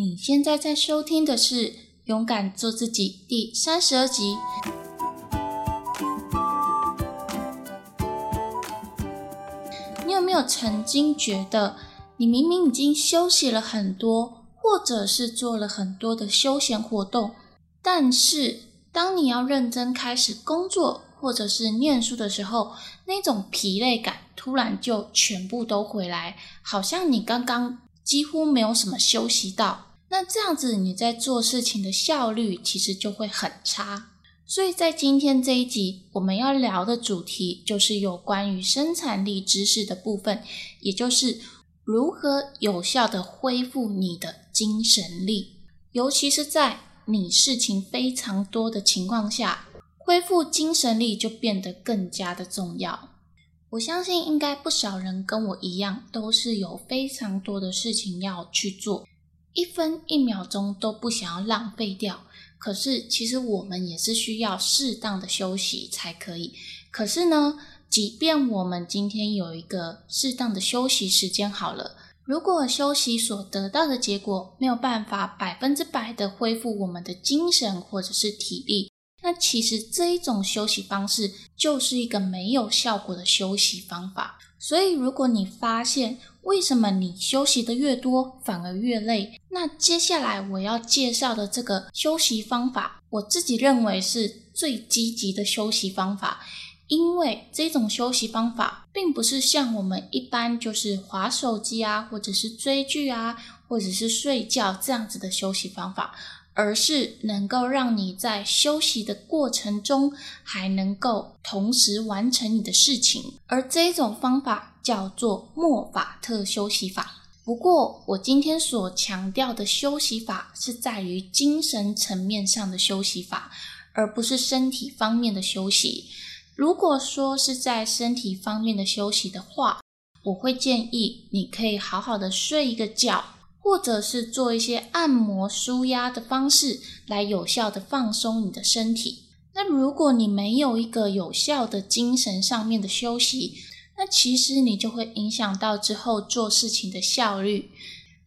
你现在在收听的是《勇敢做自己》第三十二集。你有没有曾经觉得，你明明已经休息了很多，或者是做了很多的休闲活动，但是当你要认真开始工作或者是念书的时候，那种疲累感突然就全部都回来，好像你刚刚。几乎没有什么休息到，那这样子你在做事情的效率其实就会很差。所以在今天这一集，我们要聊的主题就是有关于生产力知识的部分，也就是如何有效的恢复你的精神力，尤其是在你事情非常多的情况下，恢复精神力就变得更加的重要。我相信应该不少人跟我一样，都是有非常多的事情要去做，一分一秒钟都不想要浪费掉。可是其实我们也是需要适当的休息才可以。可是呢，即便我们今天有一个适当的休息时间好了，如果休息所得到的结果没有办法百分之百的恢复我们的精神或者是体力。那其实这一种休息方式就是一个没有效果的休息方法。所以，如果你发现为什么你休息的越多反而越累，那接下来我要介绍的这个休息方法，我自己认为是最积极的休息方法。因为这种休息方法并不是像我们一般就是划手机啊，或者是追剧啊，或者是睡觉这样子的休息方法。而是能够让你在休息的过程中，还能够同时完成你的事情，而这种方法叫做莫法特休息法。不过，我今天所强调的休息法是在于精神层面上的休息法，而不是身体方面的休息。如果说是在身体方面的休息的话，我会建议你可以好好的睡一个觉。或者是做一些按摩舒压的方式，来有效的放松你的身体。那如果你没有一个有效的精神上面的休息，那其实你就会影响到之后做事情的效率。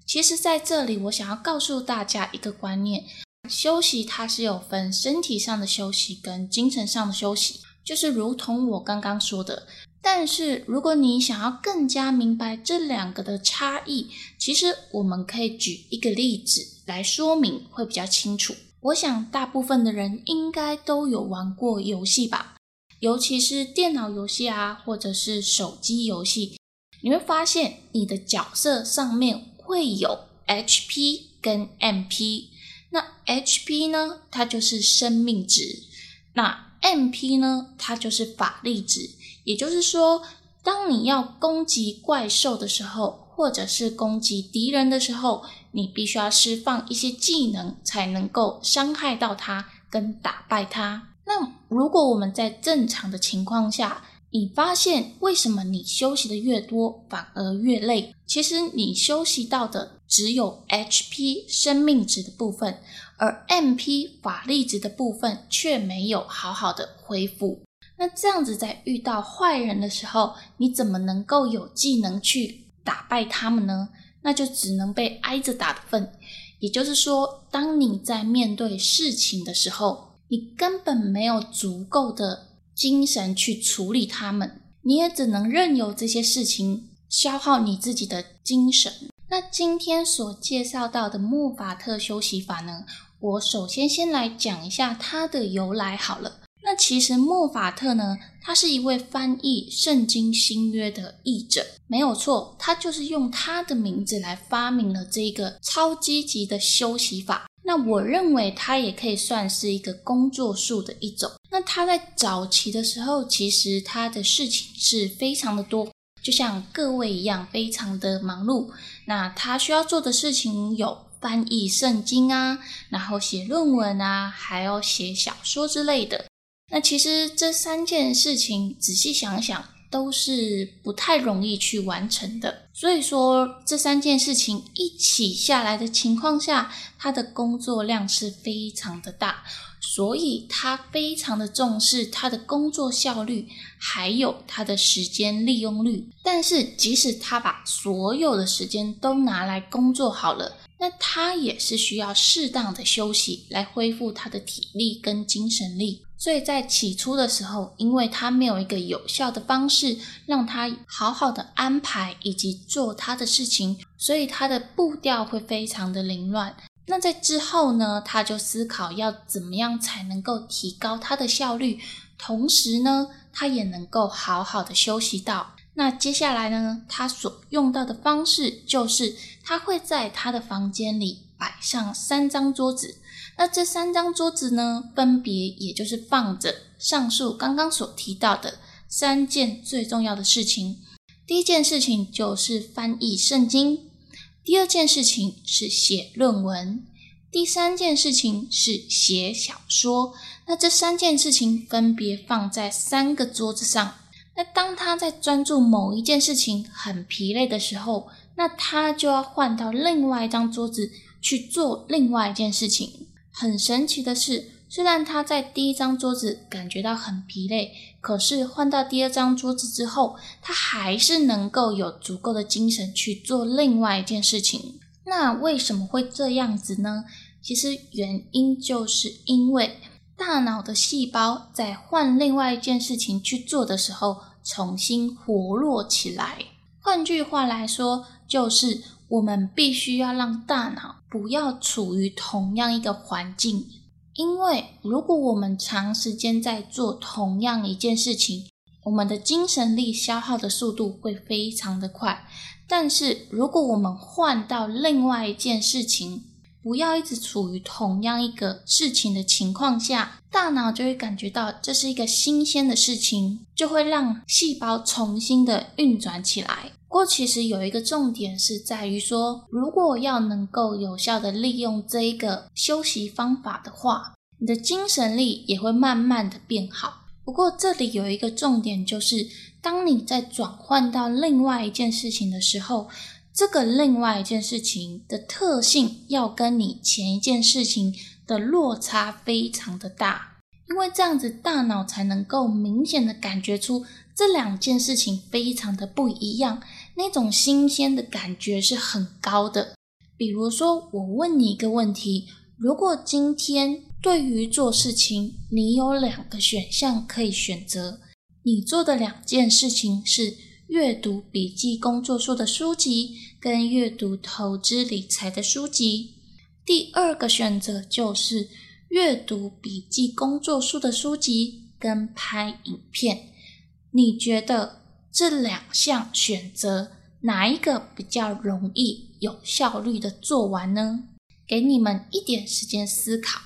其实，在这里我想要告诉大家一个观念：休息它是有分身体上的休息跟精神上的休息，就是如同我刚刚说的。但是，如果你想要更加明白这两个的差异，其实我们可以举一个例子来说明，会比较清楚。我想，大部分的人应该都有玩过游戏吧，尤其是电脑游戏啊，或者是手机游戏。你会发现，你的角色上面会有 HP 跟 MP。那 HP 呢，它就是生命值；那 MP 呢，它就是法力值。也就是说，当你要攻击怪兽的时候，或者是攻击敌人的时候，你必须要释放一些技能，才能够伤害到他跟打败他。那如果我们在正常的情况下，你发现为什么你休息的越多反而越累？其实你休息到的只有 HP 生命值的部分，而 MP 法力值的部分却没有好好的恢复。那这样子，在遇到坏人的时候，你怎么能够有技能去打败他们呢？那就只能被挨着打的份。也就是说，当你在面对事情的时候，你根本没有足够的精神去处理他们，你也只能任由这些事情消耗你自己的精神。那今天所介绍到的莫法特休息法呢？我首先先来讲一下它的由来好了。那其实莫法特呢，他是一位翻译圣经新约的译者，没有错，他就是用他的名字来发明了这一个超积极的休息法。那我认为他也可以算是一个工作术的一种。那他在早期的时候，其实他的事情是非常的多，就像各位一样，非常的忙碌。那他需要做的事情有翻译圣经啊，然后写论文啊，还要写小说之类的。那其实这三件事情仔细想想都是不太容易去完成的，所以说这三件事情一起下来的情况下，他的工作量是非常的大，所以他非常的重视他的工作效率，还有他的时间利用率。但是即使他把所有的时间都拿来工作好了。那他也是需要适当的休息来恢复他的体力跟精神力。所以在起初的时候，因为他没有一个有效的方式让他好好的安排以及做他的事情，所以他的步调会非常的凌乱。那在之后呢，他就思考要怎么样才能够提高他的效率，同时呢，他也能够好好的休息到。那接下来呢，他所用到的方式就是他会在他的房间里摆上三张桌子。那这三张桌子呢，分别也就是放着上述刚刚所提到的三件最重要的事情。第一件事情就是翻译圣经，第二件事情是写论文，第三件事情是写小说。那这三件事情分别放在三个桌子上。那当他在专注某一件事情很疲累的时候，那他就要换到另外一张桌子去做另外一件事情。很神奇的是，虽然他在第一张桌子感觉到很疲累，可是换到第二张桌子之后，他还是能够有足够的精神去做另外一件事情。那为什么会这样子呢？其实原因就是因为大脑的细胞在换另外一件事情去做的时候，重新活络起来。换句话来说，就是我们必须要让大脑。不要处于同样一个环境，因为如果我们长时间在做同样一件事情，我们的精神力消耗的速度会非常的快。但是如果我们换到另外一件事情，不要一直处于同样一个事情的情况下，大脑就会感觉到这是一个新鲜的事情，就会让细胞重新的运转起来。不过，其实有一个重点是在于说，如果要能够有效的利用这一个休息方法的话，你的精神力也会慢慢的变好。不过，这里有一个重点，就是当你在转换到另外一件事情的时候，这个另外一件事情的特性要跟你前一件事情的落差非常的大，因为这样子大脑才能够明显的感觉出这两件事情非常的不一样。那种新鲜的感觉是很高的。比如说，我问你一个问题：如果今天对于做事情，你有两个选项可以选择，你做的两件事情是阅读笔记工作书的书籍跟阅读投资理财的书籍。第二个选择就是阅读笔记工作书的书籍跟拍影片。你觉得？这两项选择哪一个比较容易有效率的做完呢？给你们一点时间思考。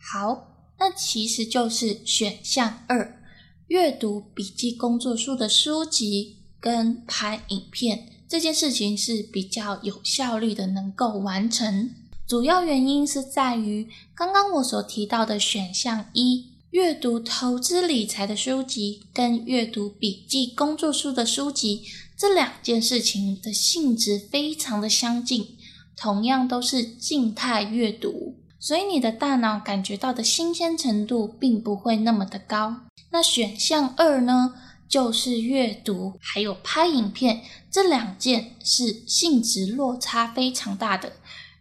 好，那其实就是选项二，阅读笔记工作书的书籍跟拍影片这件事情是比较有效率的，能够完成。主要原因是在于刚刚我所提到的选项一。阅读投资理财的书籍跟阅读笔记工作书的书籍这两件事情的性质非常的相近，同样都是静态阅读，所以你的大脑感觉到的新鲜程度并不会那么的高。那选项二呢，就是阅读还有拍影片这两件是性质落差非常大的，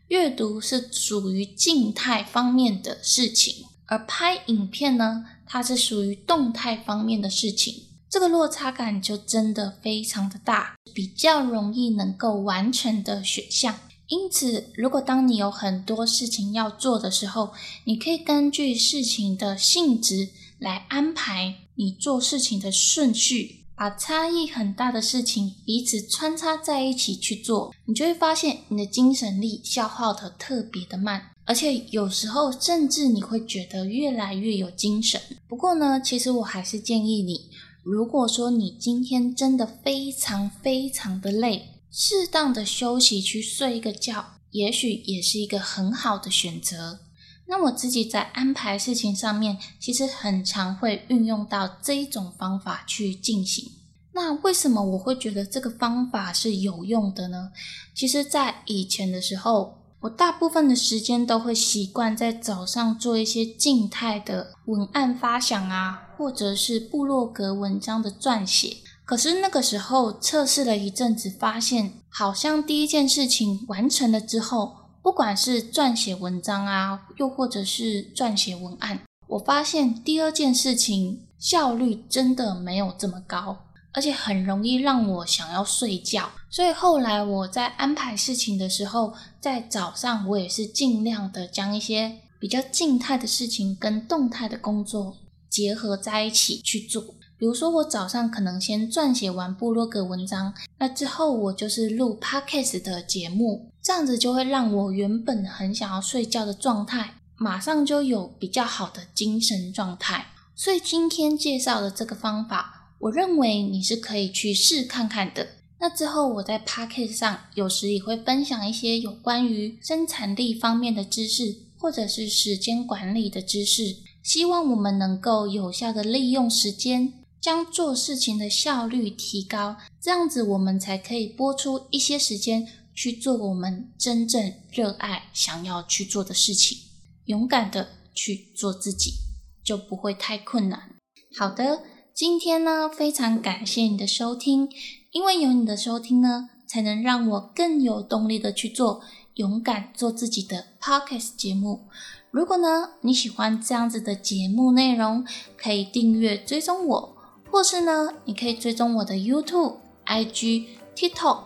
阅读是属于静态方面的事情。而拍影片呢，它是属于动态方面的事情，这个落差感就真的非常的大，比较容易能够完成的选项。因此，如果当你有很多事情要做的时候，你可以根据事情的性质来安排你做事情的顺序，把差异很大的事情彼此穿插在一起去做，你就会发现你的精神力消耗的特别的慢。而且有时候甚至你会觉得越来越有精神。不过呢，其实我还是建议你，如果说你今天真的非常非常的累，适当的休息去睡一个觉，也许也是一个很好的选择。那我自己在安排事情上面，其实很常会运用到这一种方法去进行。那为什么我会觉得这个方法是有用的呢？其实，在以前的时候。我大部分的时间都会习惯在早上做一些静态的文案发想啊，或者是部落格文章的撰写。可是那个时候测试了一阵子，发现好像第一件事情完成了之后，不管是撰写文章啊，又或者是撰写文案，我发现第二件事情效率真的没有这么高，而且很容易让我想要睡觉。所以后来我在安排事情的时候，在早上我也是尽量的将一些比较静态的事情跟动态的工作结合在一起去做。比如说，我早上可能先撰写完部落格文章，那之后我就是录 podcast 的节目，这样子就会让我原本很想要睡觉的状态，马上就有比较好的精神状态。所以今天介绍的这个方法，我认为你是可以去试看看的。那之后我在 podcast 上有时也会分享一些有关于生产力方面的知识，或者是时间管理的知识，希望我们能够有效的利用时间。将做事情的效率提高，这样子我们才可以拨出一些时间去做我们真正热爱、想要去做的事情，勇敢的去做自己，就不会太困难。好的，今天呢，非常感谢你的收听，因为有你的收听呢，才能让我更有动力的去做勇敢做自己的 podcast 节目。如果呢你喜欢这样子的节目内容，可以订阅追踪我。或是呢，你可以追踪我的 YouTube、IG、TikTok，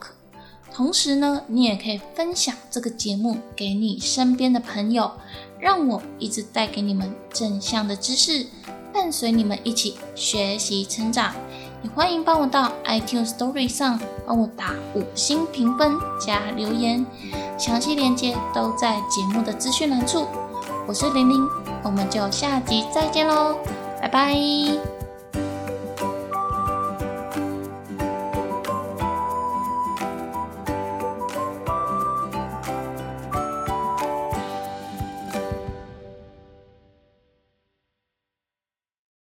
同时呢，你也可以分享这个节目给你身边的朋友，让我一直带给你们正向的知识，伴随你们一起学习成长。也欢迎帮我到 iTune Story 上帮我打五星评分加留言，详细链接都在节目的资讯栏处。我是玲玲，我们就下集再见喽，拜拜。